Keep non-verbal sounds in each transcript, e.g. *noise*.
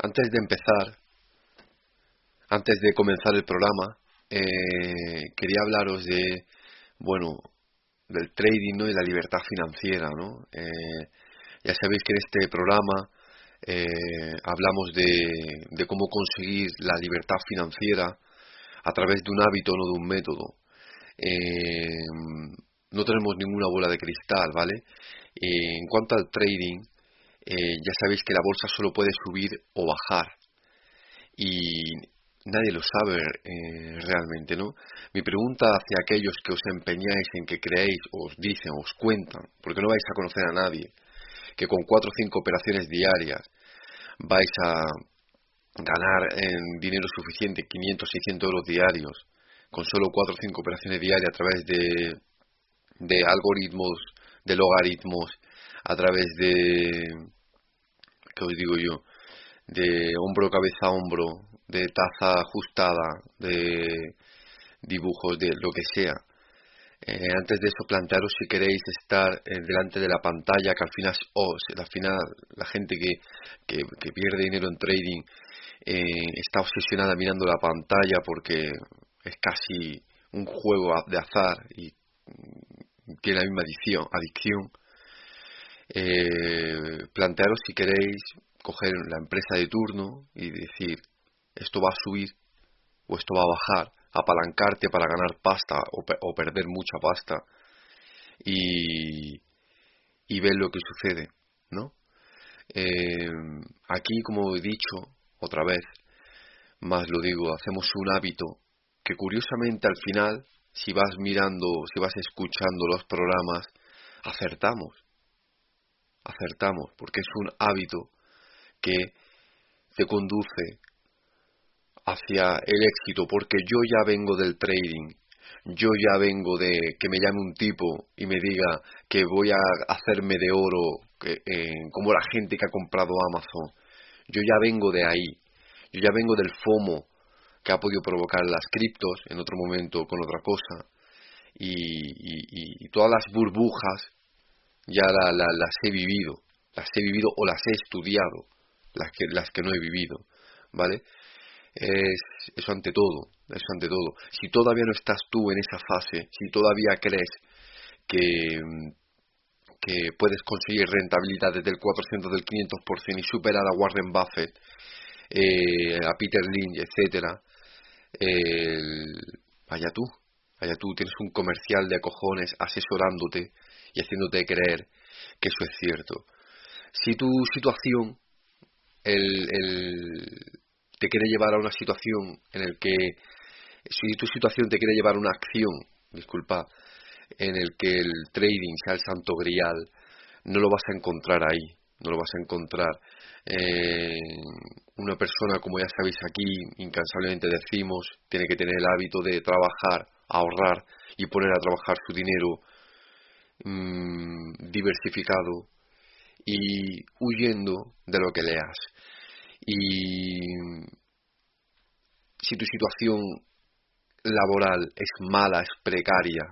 Antes de empezar, antes de comenzar el programa, eh, quería hablaros de, bueno, del trading ¿no? y la libertad financiera, ¿no? Eh, ya sabéis que en este programa eh, hablamos de, de, cómo conseguir la libertad financiera a través de un hábito, no de un método. no tenemos ninguna bola de cristal, ¿vale? en cuanto al trading, eh, ya sabéis que la bolsa solo puede subir o bajar y nadie lo sabe eh, realmente, ¿no? Mi pregunta hacia aquellos que os empeñáis en que creéis, os dicen, os cuentan, porque no vais a conocer a nadie, que con cuatro o cinco operaciones diarias vais a ganar en dinero suficiente, 500, 600 euros diarios, con solo cuatro o cinco operaciones diarias a través de, de algoritmos, de logaritmos, a través de que os digo yo, de hombro, cabeza hombro, de taza ajustada, de dibujos, de lo que sea. Eh, antes de eso, plantearos si queréis estar eh, delante de la pantalla, que al final, oh, al final la gente que, que, pierde dinero en trading eh, está obsesionada mirando la pantalla porque es casi un juego de azar y tiene la misma adicción. adicción eh, plantearos si queréis coger la empresa de turno y decir esto va a subir o esto va a bajar, apalancarte para ganar pasta o, perder mucha pasta y, y ver lo que sucede, ¿no? Eh, aquí, como he dicho otra vez, más lo digo, hacemos un hábito que curiosamente al final, si vas mirando, si vas escuchando los programas, acertamos acertamos, porque es un hábito que te conduce hacia el éxito, porque yo ya vengo del trading, yo ya vengo de que me llame un tipo y me diga que voy a hacerme de oro, eh, como la gente que ha comprado Amazon, yo ya vengo de ahí, yo ya vengo del FOMO que ha podido provocar las criptos en otro momento con otra cosa, y todas las burbujas ya las he vivido, las he vivido o las he estudiado, las que, las que no he vivido, ¿vale? Es, eso ante todo, eso ante todo. Si todavía no estás tú en esa fase, si todavía crees que, que puedes conseguir rentabilidad desde el 400 del 500% y superar a Warren Buffett, eh, a Peter Lynch, etcétera, vaya tú, vaya tú, tienes un comercial de cojones asesorándote y haciéndote creer que eso es cierto. Si tu situación el, te quiere llevar a una situación en el que si tu situación te quiere llevar a una acción, disculpa, en el que el trading sea el santo grial, no lo vas a encontrar ahí, no lo vas a encontrar. una persona, como ya sabéis aquí, incansablemente decimos, tiene que tener el hábito de trabajar, ahorrar y poner a trabajar su dinero Mm, diversificado y huyendo de lo que leas. Y si tu situación laboral es mala, es precaria,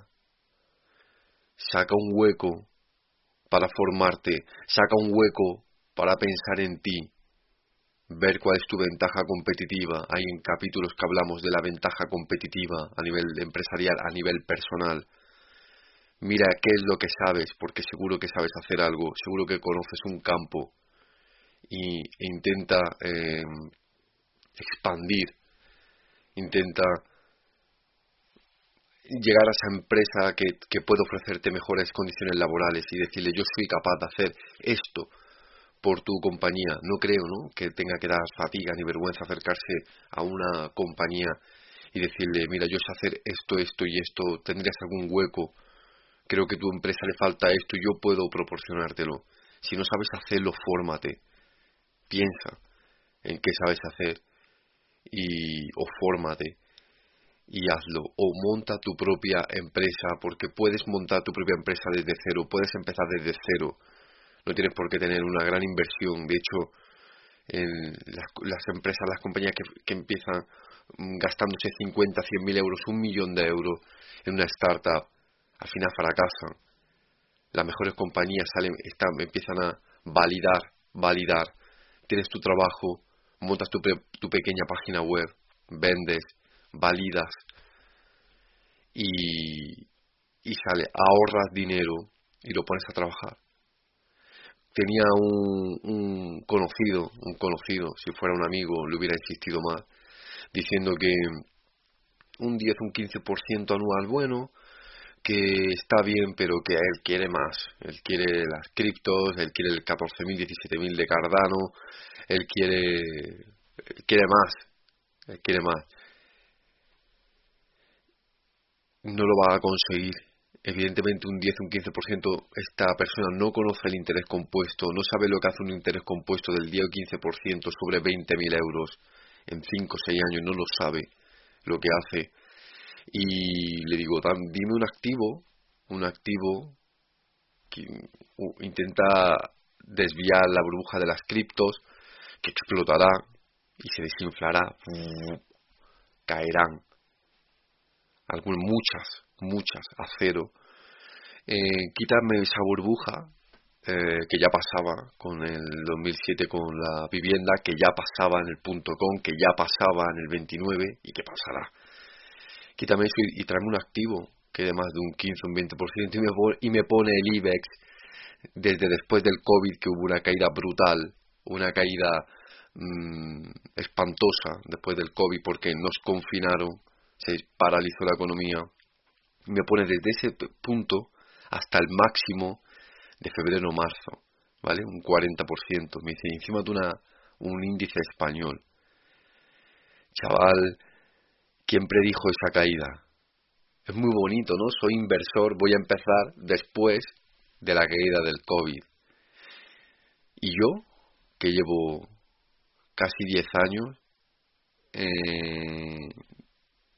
saca un hueco para formarte, saca un hueco para pensar en ti, ver cuál es tu ventaja competitiva. Hay en capítulos que hablamos de la ventaja competitiva a nivel empresarial, a nivel personal mira qué es lo que sabes, porque seguro que sabes hacer algo, seguro que conoces un campo y, e intenta em, expandir, intenta llegar a esa empresa que, que puede ofrecerte mejores condiciones laborales y decirle yo soy capaz de hacer esto por tu compañía. No creo ¿no? que tenga que dar fatiga ni vergüenza acercarse a una compañía y decirle mira yo sé hacer esto, esto y esto, tendrías algún hueco creo que a tu empresa le falta esto y yo puedo proporcionártelo. Si no sabes hacerlo, fórmate. Piensa en qué sabes hacer y o fórmate y hazlo o monta tu propia empresa porque puedes montar tu propia empresa desde cero, puedes empezar desde cero. No tienes por qué tener una gran inversión. De hecho, las, empresas, las compañías que, que empiezan mm, gastándose 50, 100 mil euros, un millón de euros en una startup, al final fracasan. Las mejores compañías salen, están, empiezan a validar, validar. Tienes tu trabajo, montas tu, tu pequeña página web, vendes, validas y, y sale, ahorras dinero y lo pones a trabajar. Tenía un, un conocido, un conocido, si fuera un amigo le hubiera insistido más, diciendo que un 10, un 15% anual bueno, que está bien, pero que él quiere más. Él quiere las criptos, él quiere el 14.000, 17.000 de Cardano, él quiere, él quiere más, él quiere más. No lo va a conseguir. Evidentemente un 10, un 15%, esta persona no conoce el interés compuesto, no sabe lo que hace un interés compuesto del 10 o 15% sobre 20.000 euros en 5 o 6 años, no lo sabe lo que hace y le digo, dime un activo, un activo que intenta desviar la burbuja de las criptos, que explotará y se desinflará, caerán. Algunas, muchas, muchas, a cero. Eh, quítame esa burbuja eh, que ya pasaba con el 2007 con la vivienda, que ya pasaba en el punto com, que ya pasaba en el 29 y que pasará quítame eso y, tráeme un activo que de más de un 15, un 20% y me, y me pone el IBEX desde después del COVID que hubo una caída brutal, una caída mmm, espantosa después del COVID porque nos confinaron, se paralizó la economía, me pone desde ese punto hasta el máximo de febrero marzo, ¿vale? Un 40%, me dice, encima de una, un índice español. Chaval, ¿Quién predijo esa caída? Es muy bonito, ¿no? Soy inversor, voy a empezar después de la caída del COVID. Y yo, que llevo casi 10 años, eh,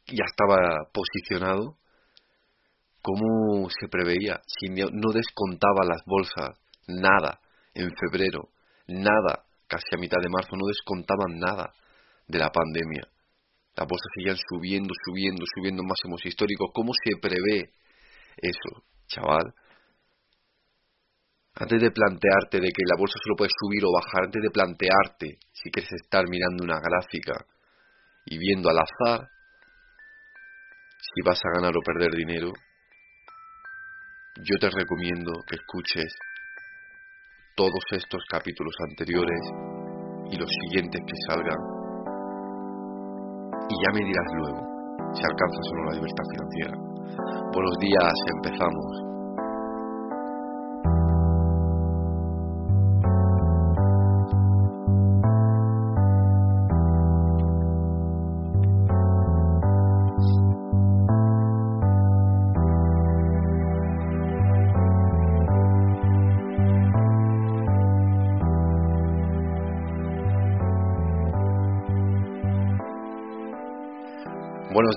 ya estaba posicionado, ¿cómo se preveía? No descontaba las bolsas, nada, en febrero, nada, casi a mitad de marzo, no descontaban nada de la pandemia las bolsas siguen subiendo, subiendo, subiendo máximos históricos. ¿Cómo se prevé eso, chaval? Antes de plantearte de que la bolsa solo puede subir o bajar, antes de plantearte si quieres estar mirando una gráfica y viendo al azar si vas a ganar o perder dinero, yo te recomiendo que escuches todos estos capítulos anteriores y los siguientes que salgan y ya me dirás luego si alcanzas o no la libertad financiera. Buenos días, empezamos.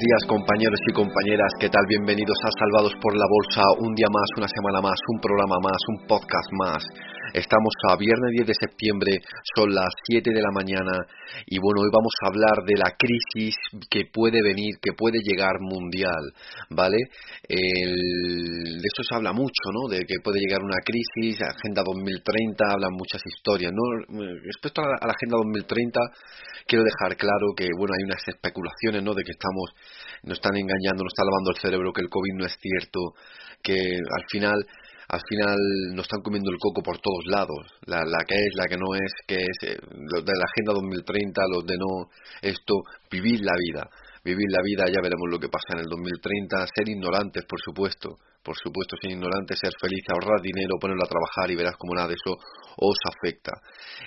Días compañeros y compañeras, ¿qué tal? Bienvenidos a Salvados por la Bolsa, un día más, una semana más, un programa más, un podcast más. Estamos a viernes 10 de septiembre, son las 7 de la mañana y bueno, hoy vamos a hablar de la crisis que puede venir, que puede llegar mundial, ¿vale? de eso se habla mucho, ¿no? De que puede llegar una crisis, Agenda 2030, hablan muchas historias, ¿no? Respecto a la, a la Agenda 2030, quiero dejar claro que, bueno, hay unas especulaciones, ¿no? De que estamos, nos están engañando, nos está lavando el cerebro, que el COVID no es cierto, que al final al final nos están comiendo el coco por todos lados, la, la que es, la que no es, que es, eh, los de la Agenda 2030, los de no, esto, vivir la vida, vivir la vida, ya veremos lo que pasa en el 2030, ser ignorantes, por supuesto, por supuesto, ser ignorantes, ser feliz, ahorrar dinero, ponerlo a trabajar y verás cómo nada de eso os afecta.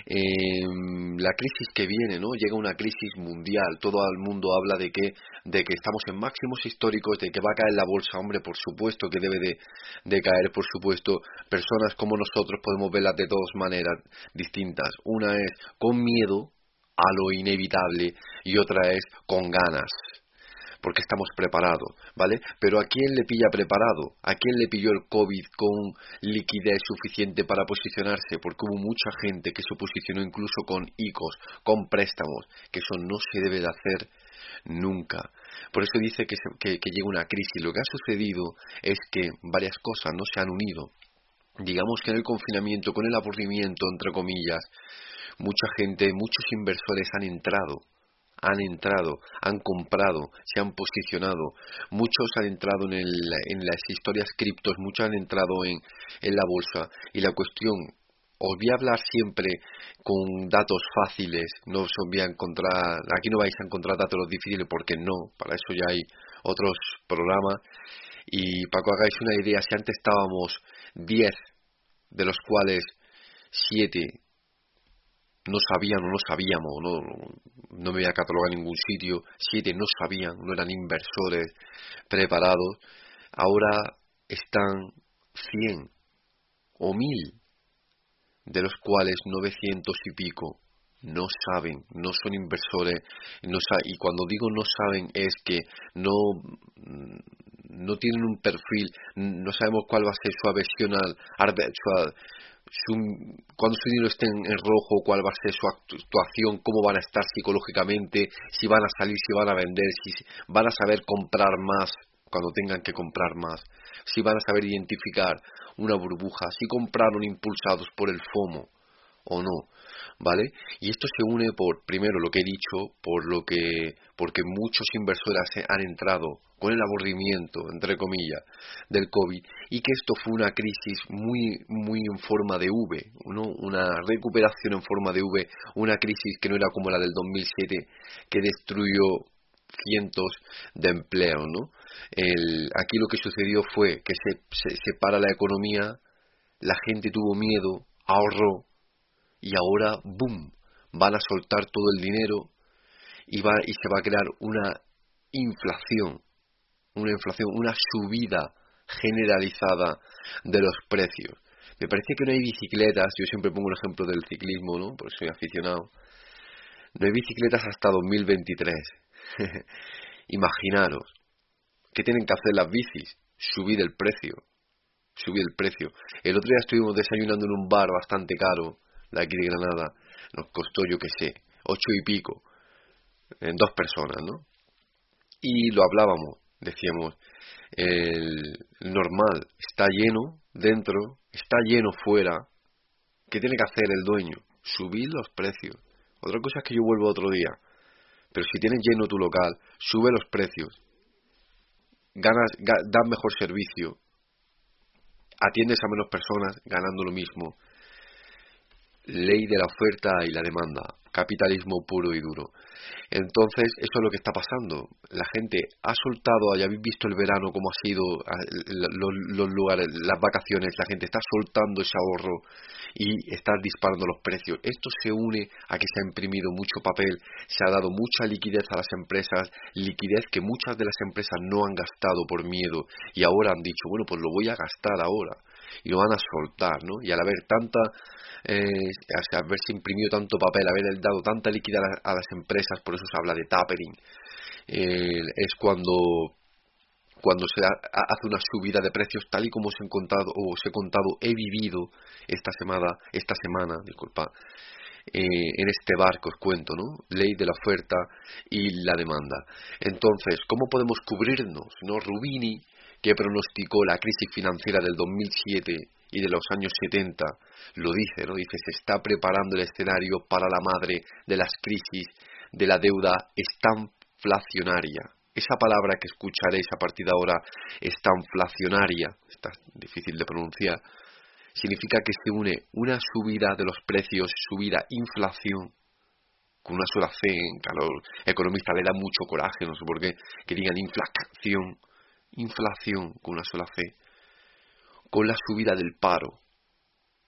Em, la crisis que viene, ¿no? Llega una crisis mundial, todo el mundo habla de que, de que estamos en máximos históricos, de que va a caer la bolsa, hombre, por supuesto que debe de, de caer, por supuesto, personas como nosotros podemos verlas de dos maneras distintas. Una es con miedo a lo inevitable y otra es con ganas porque estamos preparados, ¿vale? Pero ¿a quién le pilla preparado? ¿A quién le pilló el COVID con liquidez suficiente para posicionarse? Porque hubo mucha gente que se posicionó incluso con ICOs, con préstamos, que eso no se debe de hacer nunca. Por eso dice que, que, que llega una crisis. Lo que ha sucedido es que varias cosas no se han unido. Digamos que en el confinamiento, con el aburrimiento, entre comillas, mucha gente, muchos inversores han entrado han entrado, han comprado, se han posicionado, muchos han entrado en, las historias criptos, muchos han entrado en, la bolsa. Y la cuestión os voy a hablar siempre con datos fáciles, no os voy a encontrar, aquí no vais a encontrar datos difíciles porque no, para eso ya hay otros programas. Y para que hagáis una idea, si antes estábamos 10 de los cuales 7 no sabían o no sabíamos, no, no me voy a catalogar en ningún sitio, siete no sabían, no eran inversores preparados, ahora están 100 o 1000, de los cuales 900 y pico no saben, no son inversores, no y cuando digo no saben es que no, no tienen un perfil, no sabemos cuál va a ser su aversión al, cuando su dinero esté en, rojo, cuál va a ser su actuación, cómo van a estar psicológicamente, si van a salir, si van a vender, si van a saber comprar más cuando tengan que comprar más, si van a saber identificar una burbuja, si compraron impulsados por el FOMO o no. ¿vale? Y esto se une por, primero, lo que he dicho, por lo que, porque muchos inversores han entrado con el aburrimiento, entre comillas, del COVID, y que esto fue una crisis muy, muy en forma de V, ¿no? Una recuperación en forma de V, una crisis que no era como la del 2007, que destruyó cientos de empleos, ¿no? Aquí lo que sucedió fue que se, se, se para la economía, la gente tuvo miedo, ahorró, y ahora, ¡boom!, van a soltar todo el dinero y, va, y se va a crear una inflación, una inflación, una subida generalizada de los precios. Me parece que no hay bicicletas, yo siempre pongo el ejemplo del ciclismo, ¿no? Porque soy aficionado. No hay bicicletas hasta 2023. *laughs* Imaginaros, ¿qué tienen que hacer las bicis? Subir el precio. Subir el precio. El otro día estuvimos desayunando en un bar bastante caro de aquí de Granada, nos costó, yo qué sé, ocho y pico, en dos personas, ¿no? Y lo hablábamos, decíamos, el normal está lleno dentro, está lleno fuera, ¿qué tiene que hacer el dueño? Subir los precios. Otra cosa es que yo vuelvo otro día, pero si tienes lleno tu local, sube los precios, ganas, das mejor servicio, atiendes a menos personas ganando lo mismo, ley de la oferta y la demanda, capitalismo puro y duro. Entonces, eso es lo que está pasando. La gente ha soltado, ya habéis visto el verano, cómo ha sido los, lugares, las vacaciones, la gente está soltando ese ahorro y está disparando los precios. Esto se une a que se ha imprimido mucho papel, se ha dado mucha liquidez a las empresas, liquidez que muchas de las empresas no han gastado por miedo y ahora han dicho, bueno, pues lo voy a gastar ahora y lo van a soltar, ¿no? Y al haber tanta, eh, haberse imprimido tanto papel, haber dado tanta liquidez a, las empresas, por eso se habla de tapering, eh, es cuando cuando se hace una subida de precios tal y como os he contado o os he contado he vivido esta semana esta semana disculpa eh, en este barco os cuento no ley de la oferta y la demanda. Entonces cómo podemos cubrirnos no Rubini que pronosticó la crisis financiera del 2007 y de los años 70, lo dice, ¿no? Dice, se está preparando el escenario para la madre de las crisis de la deuda estanflacionaria. Esa palabra que escucharéis a partir de ahora, estanflacionaria, está difícil de pronunciar, significa que se une una subida de los precios, subida inflación, con una sola C, en calor economista le da mucho coraje, no sé por qué, que digan inflación, inflación con una sola C, con la subida del paro.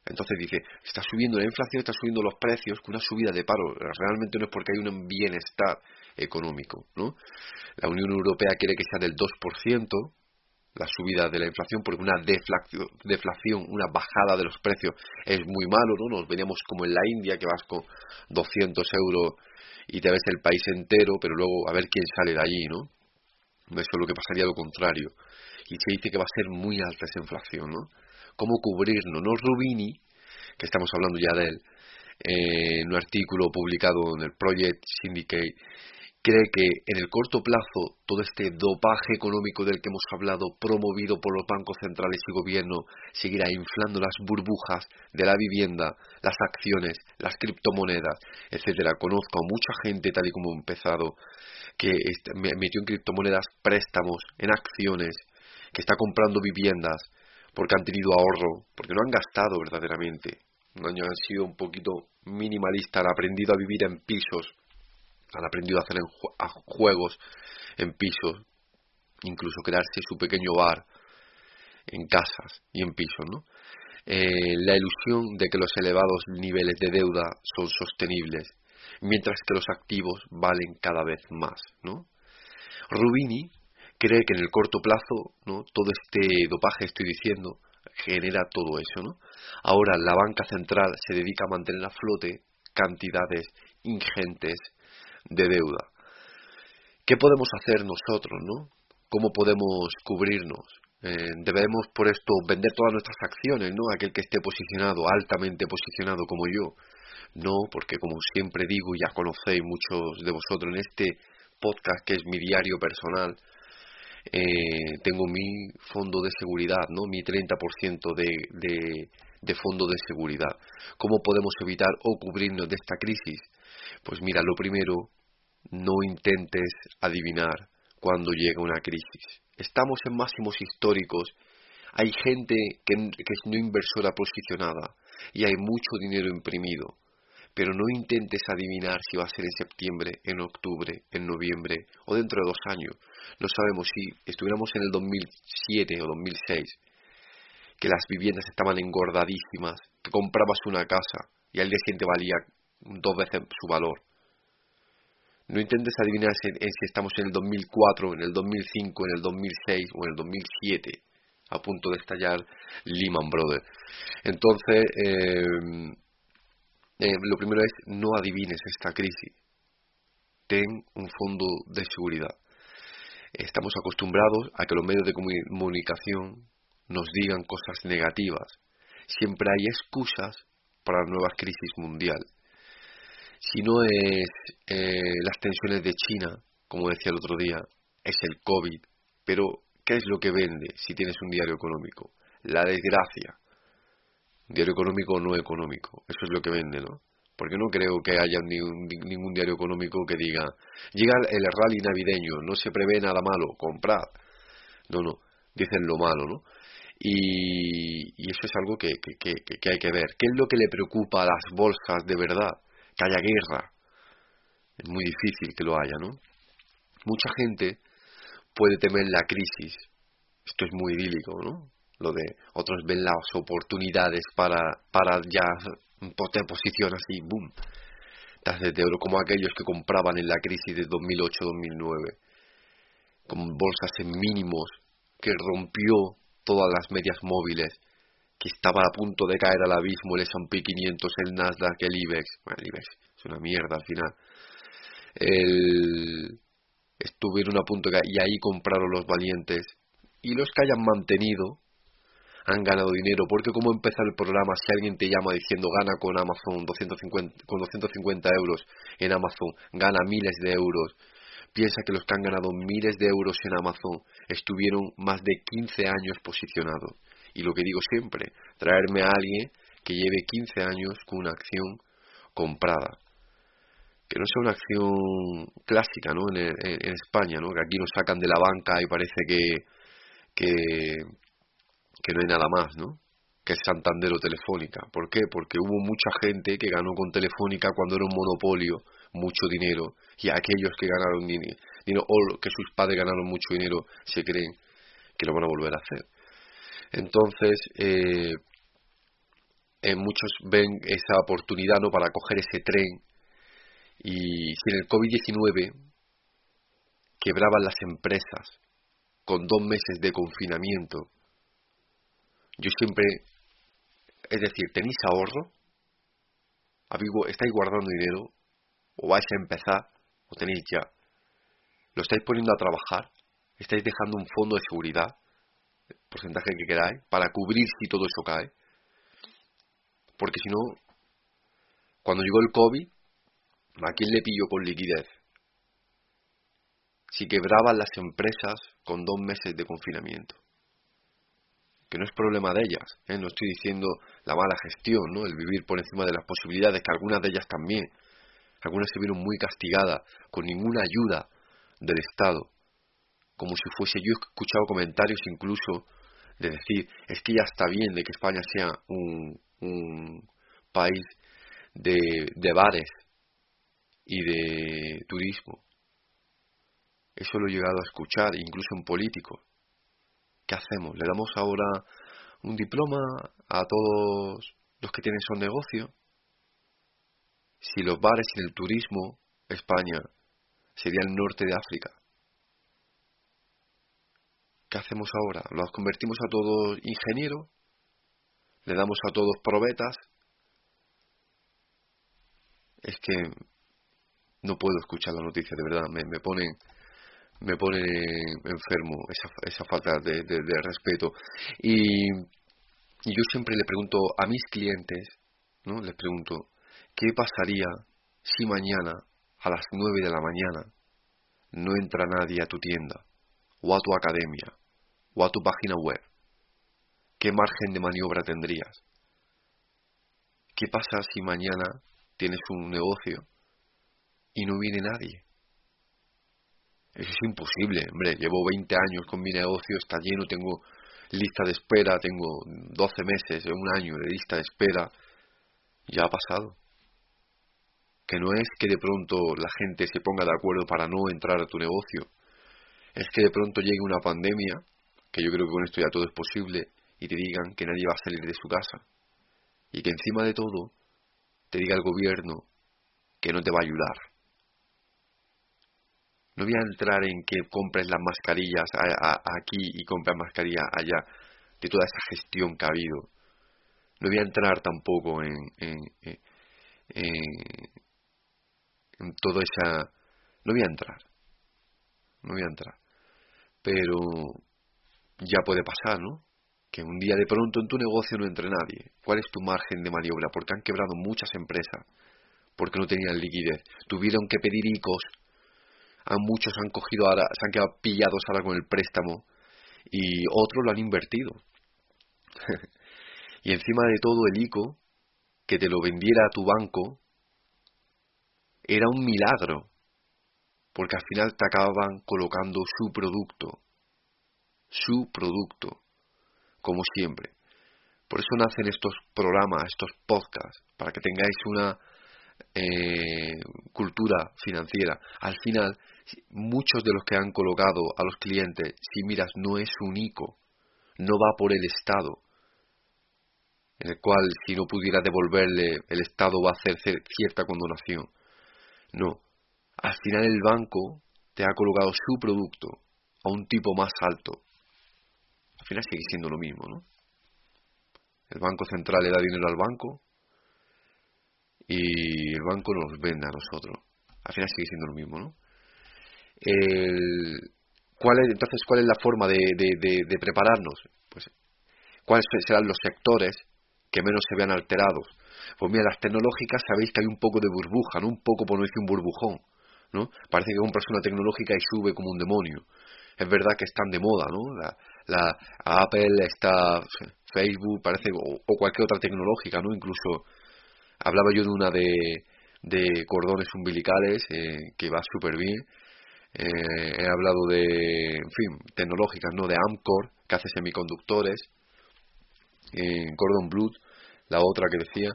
Entonces dice, está subiendo la inflación, está subiendo los precios, con una subida de paro. Realmente no es porque hay un bienestar económico. ¿no? La Unión Europea quiere que sea del 2%, la subida de la inflación, porque una deflación, una bajada de los precios es muy malo, ¿no? Nos veníamos como en la India, que vas con 200 euros y te ves el país entero, pero luego a ver quién sale de allí, ¿no? Eso es lo que pasaría lo contrario. Y se dice que va a ser muy alta esa inflación, ¿no? ¿Cómo cubrirnos? ¿No? Rubini, que estamos hablando ya de él, eh, en un artículo publicado en el Project Syndicate, cree que en el corto plazo todo este dopaje económico del que hemos hablado, promovido por los bancos centrales y gobierno, seguirá inflando las burbujas de la vivienda, las acciones, las criptomonedas, etcétera. Conozco a mucha gente, tal y como he empezado, que metió en criptomonedas préstamos, en acciones, que está comprando viviendas porque han tenido ahorro, porque no han gastado verdaderamente. Un año han sido un poquito minimalistas, han aprendido a vivir en pisos, han aprendido a hacer juegos en pisos, incluso crearse su pequeño bar en casas y en pisos, ¿no? Eh, la ilusión de que los elevados niveles de deuda son sostenibles, mientras que los activos valen cada vez más, ¿no? Rubini cree que en el corto plazo, ¿no? Todo este dopaje, estoy diciendo, genera todo eso, ¿no? Ahora la banca central se dedica a mantener a flote cantidades ingentes de deuda. ¿Qué podemos hacer nosotros, no? ¿Cómo podemos cubrirnos? Eh, debemos por esto vender todas nuestras acciones, ¿no? Aquel que esté posicionado, altamente posicionado como yo. No, porque como siempre digo, ya conocéis muchos de vosotros en este podcast que es mi diario personal, eh, tengo mi fondo de seguridad, ¿no? Mi 30% de, de, de fondo de seguridad. ¿Cómo podemos evitar o cubrirnos de esta crisis? Pues mira, lo primero no intentes adivinar cuando llega una crisis. Estamos en máximos históricos. Hay gente que, es no inversora posicionada y hay mucho dinero imprimido. Pero no intentes adivinar si va a ser en septiembre, en octubre, en noviembre o dentro de dos años. No sabemos si estuviéramos en el 2007 o 2006, que las viviendas estaban engordadísimas, que comprabas una casa y al día siguiente valía dos veces su valor. No intentes adivinar si, estamos en el 2004, en el 2005, en el 2006 o en el 2007, a punto de estallar Lehman Brothers. Entonces, eh, eh, lo primero es no adivines esta crisis. Ten un fondo de seguridad. Estamos acostumbrados a que los medios de comunicación nos digan cosas negativas. Siempre hay excusas para la nueva crisis mundial si no es eh, las tensiones de China, como decía el otro día, es el COVID. Pero, ¿qué es lo que vende si tienes un diario económico? La desgracia. Diario económico o no económico. Eso es lo que vende, ¿no? Porque no creo que haya ningún diario económico que diga, llega el rally navideño, no se prevé nada malo, comprad. No, no, dicen lo malo, ¿no? Y, y eso es algo que, que, que hay que ver. ¿Qué es lo que le preocupa a las bolsas de verdad? Que haya guerra. Es muy difícil que lo haya, ¿no? Mucha gente puede temer la crisis. Esto es muy idílico, ¿no? Lo de otros ven las oportunidades para, para ya poner posición así, boom, de oro, como aquellos que compraban en la crisis de 2008-2009, con bolsas en mínimos, que rompió todas las medias móviles que estaba a punto de caer al abismo el S&P 500, el Nasdaq, el IBEX. Bueno, el IBEX es una mierda al final. El... Estuvieron a punto de caer y ahí compraron los valientes. Y los que hayan mantenido han ganado dinero, porque como empezó el programa, si alguien te llama diciendo gana con Amazon 250, con 250 euros en Amazon, gana miles de euros, piensa que los que han ganado miles de euros en Amazon estuvieron más de 15 años posicionados. Y lo que digo siempre, traerme a alguien que lleve 15 años con una acción comprada. Que no sea una acción clásica, ¿no? En, en, España, ¿no? Que aquí nos sacan de la banca y parece que, que, que no hay nada más, ¿no? Que es Santander o Telefónica. ¿Por qué? Porque hubo mucha gente que ganó con Telefónica cuando era un monopolio, mucho dinero, y aquellos que ganaron dinero, o que sus padres ganaron mucho dinero, se creen que lo van a volver a hacer. Entonces, eh, eh, muchos ven esa oportunidad ¿no? para coger ese tren y si en el COVID-19 quebraban las empresas con dos meses de confinamiento, yo siempre, es decir, ¿tenéis ahorro? ¿Estáis guardando dinero? ¿O vais a empezar? ¿O tenéis ya? ¿Lo estáis poniendo a trabajar? ¿Estáis dejando un fondo de seguridad? Porcentaje que queráis, para cubrir si todo eso cae. Porque si no, cuando llegó el COVID, ¿a quién le pilló con liquidez? si quebraban las empresas con dos meses de confinamiento. Que no es problema de ellas, ¿eh? no estoy diciendo la mala gestión, ¿no? el vivir por encima de las posibilidades, que algunas de ellas también, algunas se vieron muy castigadas, con ninguna ayuda del Estado, como si fuese, yo he escuchado comentarios incluso de decir, es que ya está bien de que España sea un, país de, de bares y de turismo. Eso lo he llegado a escuchar, incluso en políticos. ¿Qué hacemos? ¿Le damos ahora un diploma a todos los que tienen su negocio? Si los bares y el turismo, España, sería el norte de África. ¿Qué hacemos ahora? ¿Los convertimos a todos ingenieros? ¿Le damos a todos probetas? Es que no puedo escuchar la noticia, de verdad, me, me ponen me pone enfermo esa, esa falta de, respeto. Y, y, yo siempre le pregunto a mis clientes, ¿no? Les pregunto, ¿qué pasaría si mañana a las nueve de la mañana no entra nadie a tu tienda, o a tu academia, o a tu página web? ¿Qué margen de maniobra tendrías? ¿Qué pasa si mañana tienes un negocio y no viene nadie? Eso es imposible, hombre. Llevo 20 años con mi negocio, está lleno, tengo lista de espera, tengo 12 meses, un año de lista de espera. Ya ha pasado. Que no es que de pronto la gente se ponga de acuerdo para no entrar a tu negocio. Es que de pronto llegue una pandemia, que yo creo que con esto ya todo es posible, y te digan que nadie va a salir de su casa. Y que encima de todo te diga el gobierno que no te va a ayudar no voy a entrar en que compres las mascarillas aquí y compres mascarillas allá, de toda esa gestión que ha habido. No voy a entrar tampoco en, en, en, toda esa... No voy a entrar. No voy a entrar. Pero ya puede pasar, ¿no? Que un día de pronto en tu negocio no entre nadie. ¿Cuál es tu margen de maniobra? Porque han quebrado muchas empresas. Porque no tenían liquidez. Tuvieron que pedir ICOs a muchos han cogido ahora, se han quedado pillados ahora con el préstamo y otros lo han invertido. *laughs* y encima de todo el ICO, que te lo vendiera a tu banco, era un milagro, porque al final te acababan colocando su producto, su producto, como siempre. Por eso nacen estos programas, estos podcasts, para que tengáis una eh, cultura financiera. Al final, muchos de los que han colocado a los clientes, si miras, no es único, no va por el Estado, en el cual si no pudiera devolverle, el Estado va a hacer cierta condonación. No, al final el banco te ha colocado su producto a un tipo más alto. Al final sigue siendo lo mismo, ¿no? El Banco Central le da dinero al banco, y el banco nos vende a nosotros. Al final sigue siendo lo mismo, ¿no? ¿cuál es, entonces, ¿cuál es la forma de, de, prepararnos? Pues, ¿cuáles serán los sectores que menos se vean alterados? Pues mira, las tecnológicas sabéis que hay un poco de burbuja, ¿no? Un poco, por no decir un burbujón, ¿no? Parece que compras una tecnológica y sube como un demonio. Es verdad que están de moda, ¿no? La, la Apple está Facebook, parece, o, cualquier otra tecnológica, ¿no? Incluso Hablaba yo de una de, de cordones umbilicales eh, que va súper bien. Eh, he hablado de, en fin, tecnológicas, ¿no? De Amcor, que hace semiconductores. en Cordon Blue, la otra que decía.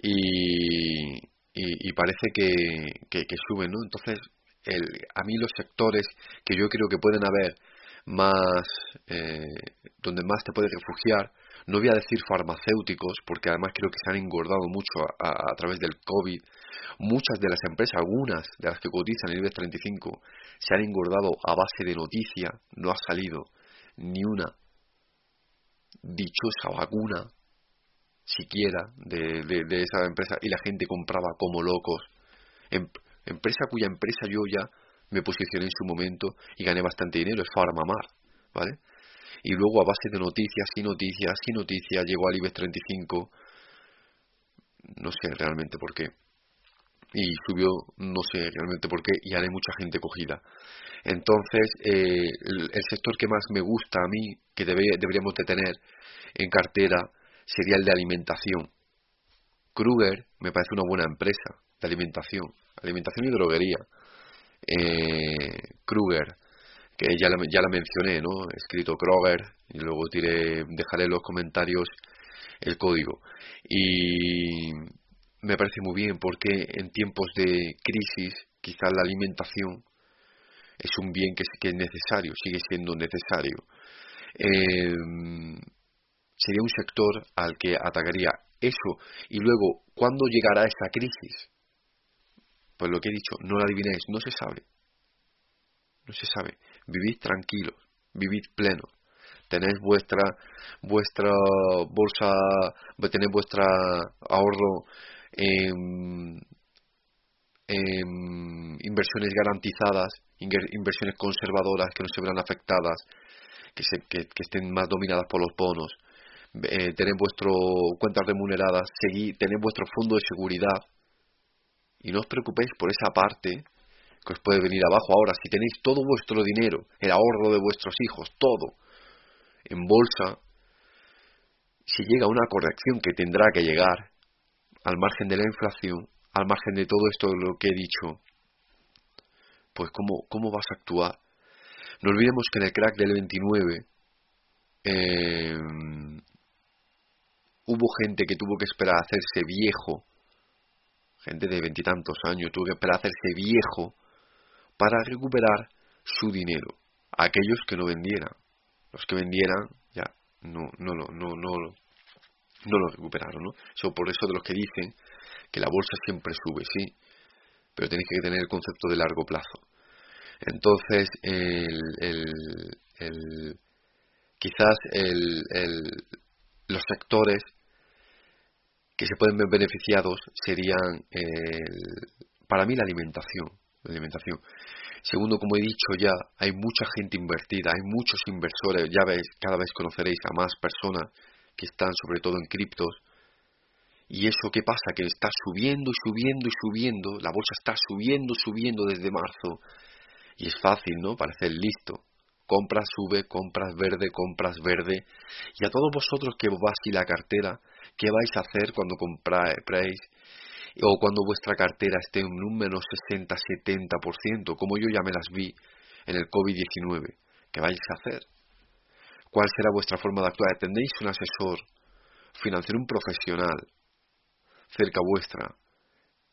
Y, y, parece que, que, que, suben, ¿no? Entonces, el, a mí los sectores que yo creo que pueden haber más, eh, donde más te puedes refugiar, no voy a decir farmacéuticos, porque además creo que se han engordado mucho a, través del COVID. Muchas de las empresas, algunas de las que cotizan el IBEX 35, se han engordado a base de noticia. No ha salido ni una dichosa vacuna siquiera de, de, esa empresa y la gente compraba como locos. Em, empresa cuya empresa yo ya me posicioné en su momento y gané bastante dinero, es Farmamar, ¿vale? y luego a base de noticias y noticias y noticias llegó al IBEX 35 no sé realmente por qué y subió no sé realmente por qué y hay mucha gente cogida. Entonces, eh, el, sector que más me gusta a mí, que deberíamos de tener en cartera, sería el de alimentación. Kruger me parece una buena empresa de alimentación, alimentación y droguería. Eh, Kruger, que ya la, ya la mencioné, ¿no? Escrito Kroger y luego dejaré en los comentarios el código. Y me parece muy bien porque en tiempos de crisis quizás la alimentación es un bien que, es necesario, sigue siendo necesario. Em, sería un sector al que atacaría eso. Y luego, ¿cuándo llegará esa crisis? Pues lo que he dicho, no la adivinéis, no se sabe. No se sabe. Vivid tranquilos, vivid plenos. Tenéis vuestra vuestra bolsa, tenéis vuestra ahorro en, inversiones garantizadas, inversiones conservadoras que no se verán afectadas, que, estén más dominadas por los bonos. Eh, vuestras cuentas remuneradas, seguir, tener vuestro fondo de seguridad y no os preocupéis por esa parte que os puede venir abajo. Ahora, si tenéis todo vuestro dinero, el ahorro de vuestros hijos, todo en bolsa, si llega una corrección que tendrá que llegar, al margen de la inflación, al margen de todo esto lo que he dicho, pues ¿cómo, cómo vas a actuar? No olvidemos que en el crack del 29 eh, hubo gente que tuvo que esperar a hacerse viejo gente de veintitantos años, tuvo que esperar hacerse viejo para recuperar su dinero. Aquellos que no vendieran. Los que vendieran ya no, no, no, no, no, no lo recuperaron. ¿no? Eso por eso de los que dicen que la bolsa siempre sube, sí, pero tenéis que tener el concepto de largo plazo. Entonces, el, el, el, quizás los sectores que se pueden ver beneficiados serían para mí la alimentación, alimentación. Segundo, como he dicho ya, hay mucha gente invertida, hay muchos inversores, ya veis, cada vez conoceréis a más personas que están sobre todo en criptos. ¿Y eso qué pasa? Que está subiendo y subiendo y subiendo, la bolsa está subiendo, subiendo desde marzo. Y es fácil, ¿no? Parecer listo. Compras, sube, compras verde, compras verde. Y a todos vosotros que os va así la cartera, qué vais a hacer cuando compréis o cuando vuestra cartera esté en un menos 60-70%, como yo ya me las vi en el COVID-19. ¿Qué vais a hacer? ¿Cuál será vuestra forma de actuar? ¿Tendréis un asesor financiero, un profesional cerca vuestra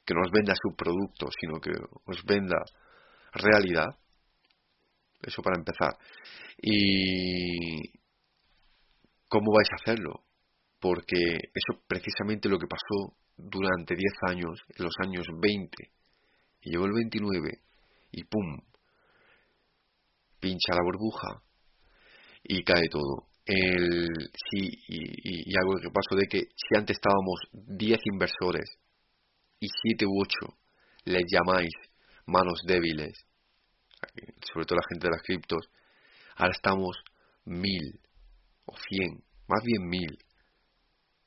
que no os venda su producto, sino que os venda realidad? Eso para empezar. ¿Y cómo vais a hacerlo? Porque eso precisamente lo que pasó durante 10 años, en los años 20, y llegó el 29 y ¡pum! pincha la burbuja y cae todo. El, sí, y, y, algo que pasó de que si antes estábamos 10 inversores y 7 u 8 les llamáis manos débiles, sobre todo la gente de las criptos, ahora estamos mil o cien, más bien mil.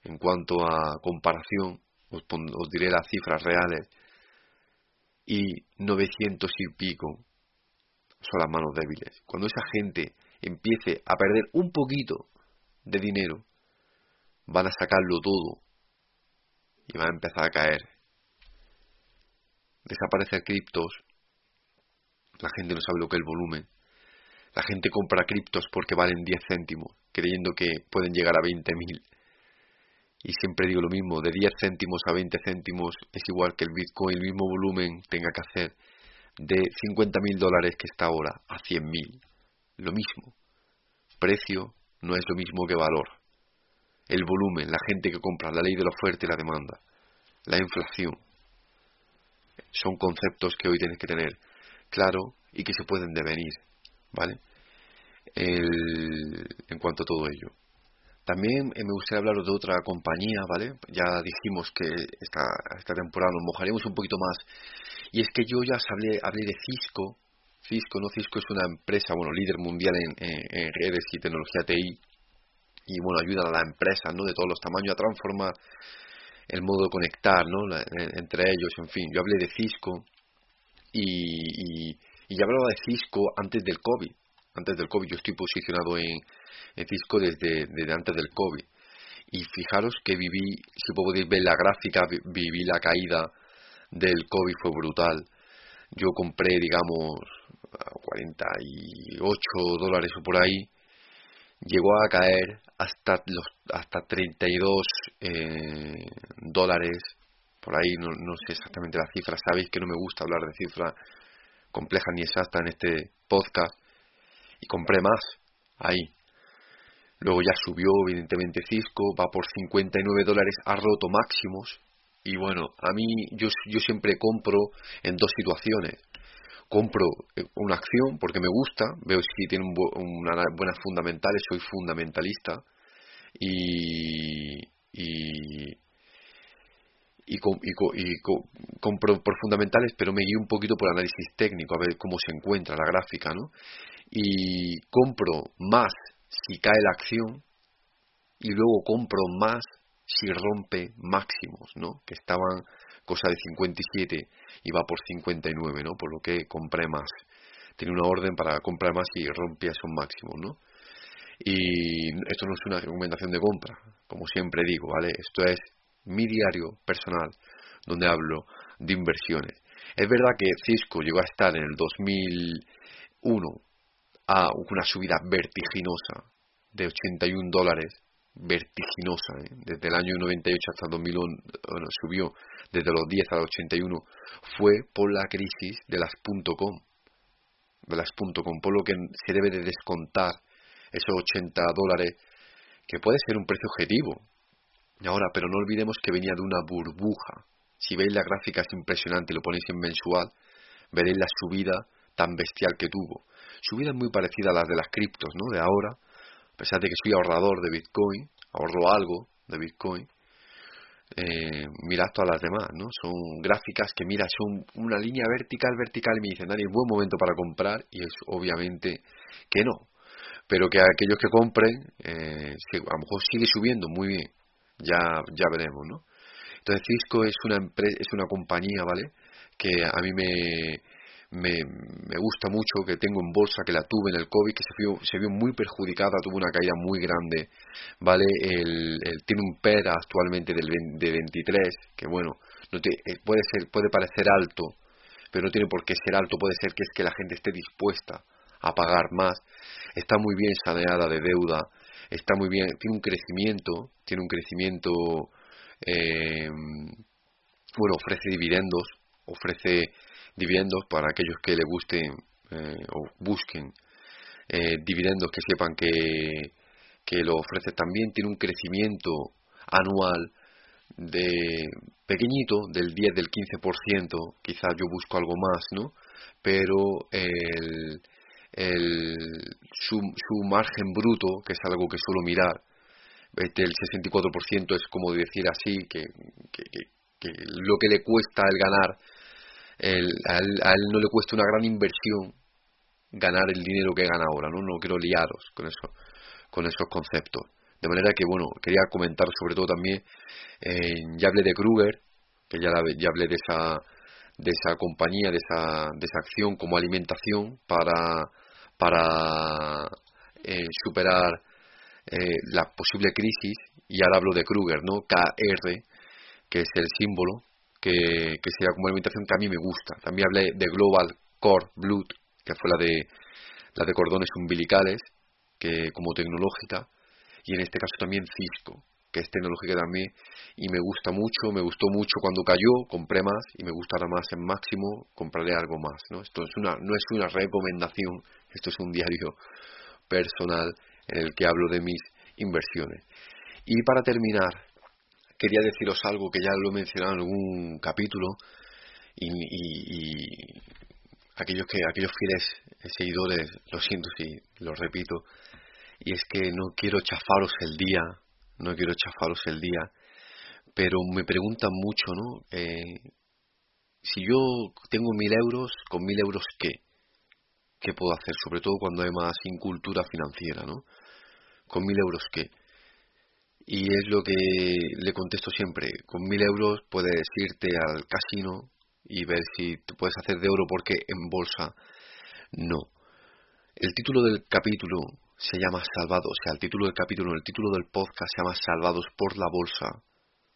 En cuanto a comparación, os, diré las cifras reales, y 900 y pico son las manos débiles. Cuando esa gente empiece a perder un poquito de dinero, van a sacarlo todo y van a empezar a caer. Desaparecen criptos, la gente no sabe lo que es el volumen. La gente compra criptos porque valen 10 céntimos, creyendo que pueden llegar a 20.000 y siempre digo lo mismo, de 10 céntimos a 20 céntimos es igual que el Bitcoin, el mismo volumen tenga que hacer de 50 mil dólares que está ahora a 100 mil. Lo mismo. Precio no es lo mismo que valor. El volumen, la gente que compra, la ley de la oferta y la demanda, la inflación. Son conceptos que hoy tienes que tener claro y que se pueden devenir, ¿vale? en cuanto a todo ello. También eh, me gustaría hablaros de otra compañía, ¿vale? Ya dijimos que esta, esta temporada nos mojaremos un poquito más. Y es que yo ya hablé, hablé de Cisco. Cisco, ¿no? Cisco es una empresa, bueno, líder mundial en, en, redes y tecnología TI. Y bueno, ayuda a las empresas, ¿no? De todos los tamaños a transformar el modo de conectar, ¿no? entre ellos, en fin. Yo hablé de Cisco y, y, ya hablaba de Cisco antes del COVID. Antes del COVID, yo estoy posicionado en, Cisco desde, antes del COVID. Y fijaros que viví, si podéis ver la gráfica, viví la caída del COVID, fue brutal. Yo compré, digamos, 48 dólares o por ahí, llegó a caer hasta los hasta 32 eh, dólares por ahí no sé exactamente la cifra sabéis que no me gusta hablar de cifras complejas ni exactas en este podcast y compré más. Ahí. Luego ya subió evidentemente Cisco va por 59 dólares ha roto máximos. Y bueno a mí yo, yo siempre compro en dos situaciones. Compro eh, una acción porque me gusta, veo si tiene unas buenas fundamentales, soy fundamentalista. Y, y, y, compro por fundamentales, pero me guío un poquito por análisis técnico, a ver cómo se encuentra la gráfica, ¿no? Y compro más si cae la acción y luego compro más si rompe máximos, ¿no? Que estaban cosa de 57 y va por 59, ¿no? Por lo que compré más. Tiene una orden para comprar más y rompe esos máximos, ¿no? Y esto no es una recomendación de compra, como siempre digo, ¿vale? Esto es mi diario personal, donde hablo de inversiones. Es verdad que Cisco llegó a estar en el 2001 a una subida vertiginosa de 81 dólares vertiginosa. ¿eh? Desde el año 98 hasta el 2001 subió desde los 10 a los 81. Fue por la crisis de las .com. De las .com, por lo que se debe de descontar esos 80 dólares, que puede ser un precio objetivo. Ahora, pero no olvidemos que venía de una burbuja. Si veis la gráfica es impresionante, lo ponéis en mensual, veréis la subida tan bestial que tuvo. Subida muy parecida a las de las criptos, ¿no? De ahora, a pesar de que soy ahorrador de Bitcoin, ahorro algo de Bitcoin, eh, mirad todas las demás, ¿no? Son gráficas que, mira, son una línea vertical, vertical, y me dicen, Dani, buen momento para comprar, y es obviamente que no. Pero que aquellos que compren, eh, a lo mejor sigue subiendo muy bien, ya, ya veremos, ¿no? Entonces Cisco es una empresa, es una compañía, ¿vale? Que a mí me, me, me, gusta mucho, que tengo en bolsa, que la tuve en el COVID, que se vio, se vio muy perjudicada, tuvo una caída muy grande, ¿vale? El, tiene un PER actualmente del, de 23, que bueno, no te, eh, puede, ser, puede parecer alto, pero no tiene por qué ser alto, puede ser que es que la gente esté dispuesta a pagar más, está muy bien saneada de deuda, está muy bien, tiene un crecimiento, tiene un crecimiento, eh, bueno, ofrece dividendos, ofrece dividendos para aquellos que le gusten eh, o busquen eh, dividendos que sepan que, que lo ofrece. También tiene un crecimiento anual de pequeñito del 10 del 15% quizás yo busco algo más no pero el, el su, su margen bruto que es algo que suelo mirar este, el 64% es como decir así que, que, que lo que le cuesta el ganar a, él, no le cuesta una gran inversión ganar el dinero que gana ahora, ¿no? No quiero liaros con eso, con esos conceptos. De manera que, bueno, quería comentar sobre todo también, eh, ya hablé de Kruger, que ya, ya hablé de esa, de esa compañía, de esa, de esa acción como alimentación para, para eh, superar eh, la posible crisis, y ahora hablo de Kruger, ¿no? KR, que es el símbolo, que, que sería como alimentación que a mí me gusta. También hablé de Global Core Blood, que fue la de, la de cordones umbilicales, que como tecnológica, y en este caso también Cisco, que es tecnológica también, y me gusta mucho, me gustó mucho cuando cayó, compré más, y me gustará más en máximo, compraré algo más. ¿no? Esto es una, no es una recomendación, esto es un diario personal en el que hablo de mis inversiones. Y para terminar, quería deciros algo que ya lo he mencionado en algún capítulo y, aquellos que aquellos fieles seguidores lo siento si lo repito y es que no quiero chafaros el día no quiero chafaros el día pero me preguntan mucho no eh, si yo tengo mil euros con mil euros qué qué puedo hacer sobre todo cuando hay más incultura financiera no con mil euros qué Y es lo que le contesto siempre. Con mil euros puedes irte al casino y ver si te puedes hacer de oro porque en bolsa no. El título del capítulo se llama Salvados, o sea, el título del capítulo, el título del podcast se llama Salvados por la bolsa,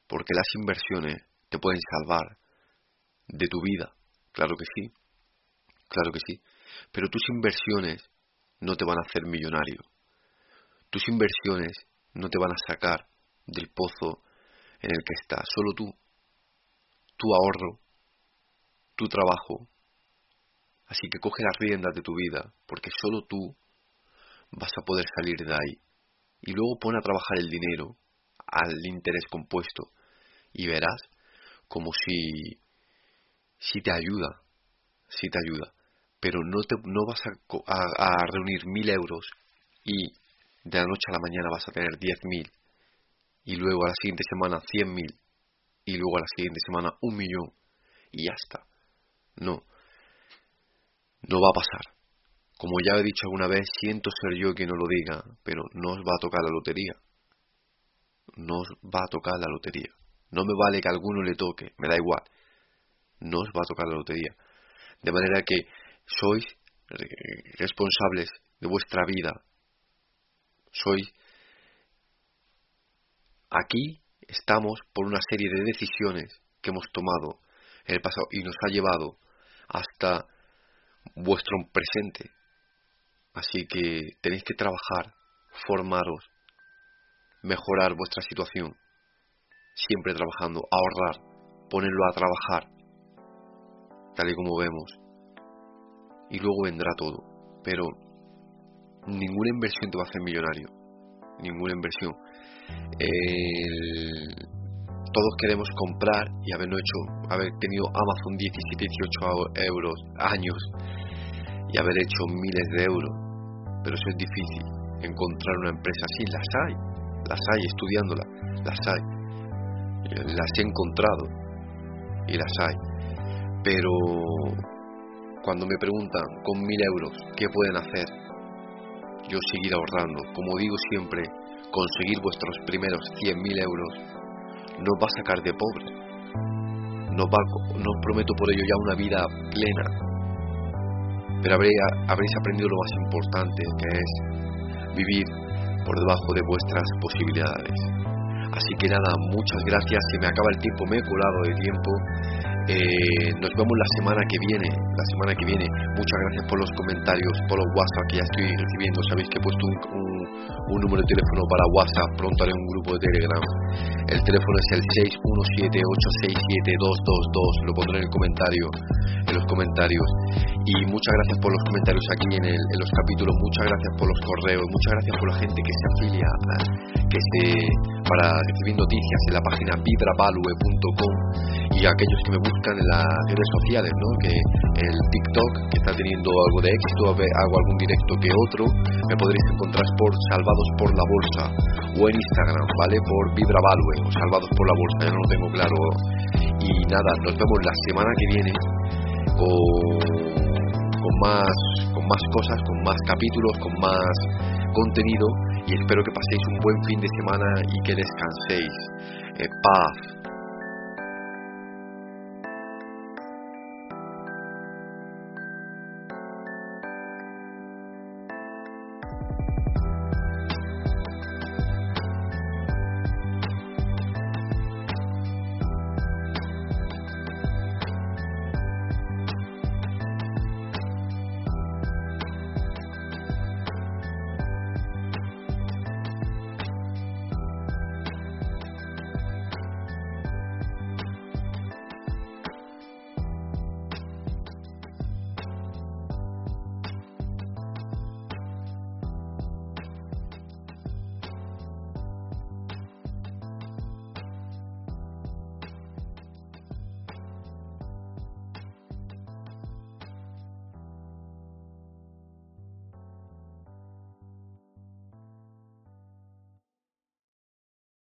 porque las inversiones te pueden salvar de tu vida. Claro que sí, claro que sí. Pero tus inversiones no te van a hacer millonario. Tus inversiones no te van a sacar del pozo en el que estás. Solo tú, tu ahorro, tu trabajo. Así que coge las riendas de tu vida, porque solo tú vas a poder salir de ahí. Y luego pon a trabajar el dinero al interés compuesto y verás como si, si te ayuda, si te ayuda. Pero no, te, no vas a, reunir mil euros y de la noche a la mañana vas a tener diez mil y luego a la siguiente semana cien mil y luego a la siguiente semana un millón y ya está. No, no va a pasar. Como ya he dicho alguna vez, siento ser yo quien no lo diga, pero no os va a tocar la lotería. No os va a tocar la lotería. No me vale que alguno le toque, me da igual. No os va a tocar la lotería. De manera que sois responsables de vuestra vida. Sois Aquí estamos por una serie de decisiones que hemos tomado en el pasado y nos ha llevado hasta vuestro presente. Así que tenéis que trabajar, formaros, mejorar vuestra situación, siempre trabajando, ahorrar, ponerlo a trabajar, tal y como vemos. Y luego vendrá todo. Pero ninguna inversión te va a hacer millonario. Ninguna inversión todos queremos comprar y haberlo hecho, haber tenido Amazon 17, 18 euros años y haber hecho miles de euros. Pero eso es difícil, encontrar una empresa así, las hay, las hay estudiándolas, las hay, las he encontrado y las hay. Pero cuando me preguntan con mil euros qué pueden hacer, yo seguir ahorrando. Como digo siempre, conseguir vuestros primeros 100.000 euros no va a sacar de pobre. No, va, no prometo por ello ya una vida plena. Pero habréis aprendido lo más importante, que es vivir por debajo de vuestras posibilidades. Así que nada, muchas gracias. Se me acaba el tiempo, me he colado de tiempo. Eh, nos vemos la semana que viene. La semana que viene. Muchas gracias por los comentarios, por los WhatsApp que ya estoy recibiendo. Sabéis que he puesto un un número de teléfono para WhatsApp, pronto haré un grupo de Telegram. El teléfono es el 617-867-222, lo pondré en el comentario, en los comentarios. Y muchas gracias por los comentarios aquí en, en los capítulos, muchas gracias por los correos, muchas gracias por la gente que se afilia, que se para recibir noticias en la página vibravalue.com y aquellos que me buscan en las redes sociales, ¿no? que el TikTok, que está teniendo algo de éxito, hago algún directo que otro, me podréis encontrar por Salvados por la Bolsa o en Instagram, ¿vale? Por Vibravalue o Salvados por la Bolsa, ya no lo tengo claro. Y nada, nos vemos la semana que viene con, más, con más cosas, con más capítulos, con más contenido y espero que paséis un buen fin de semana y que descanséis. Eh, paz,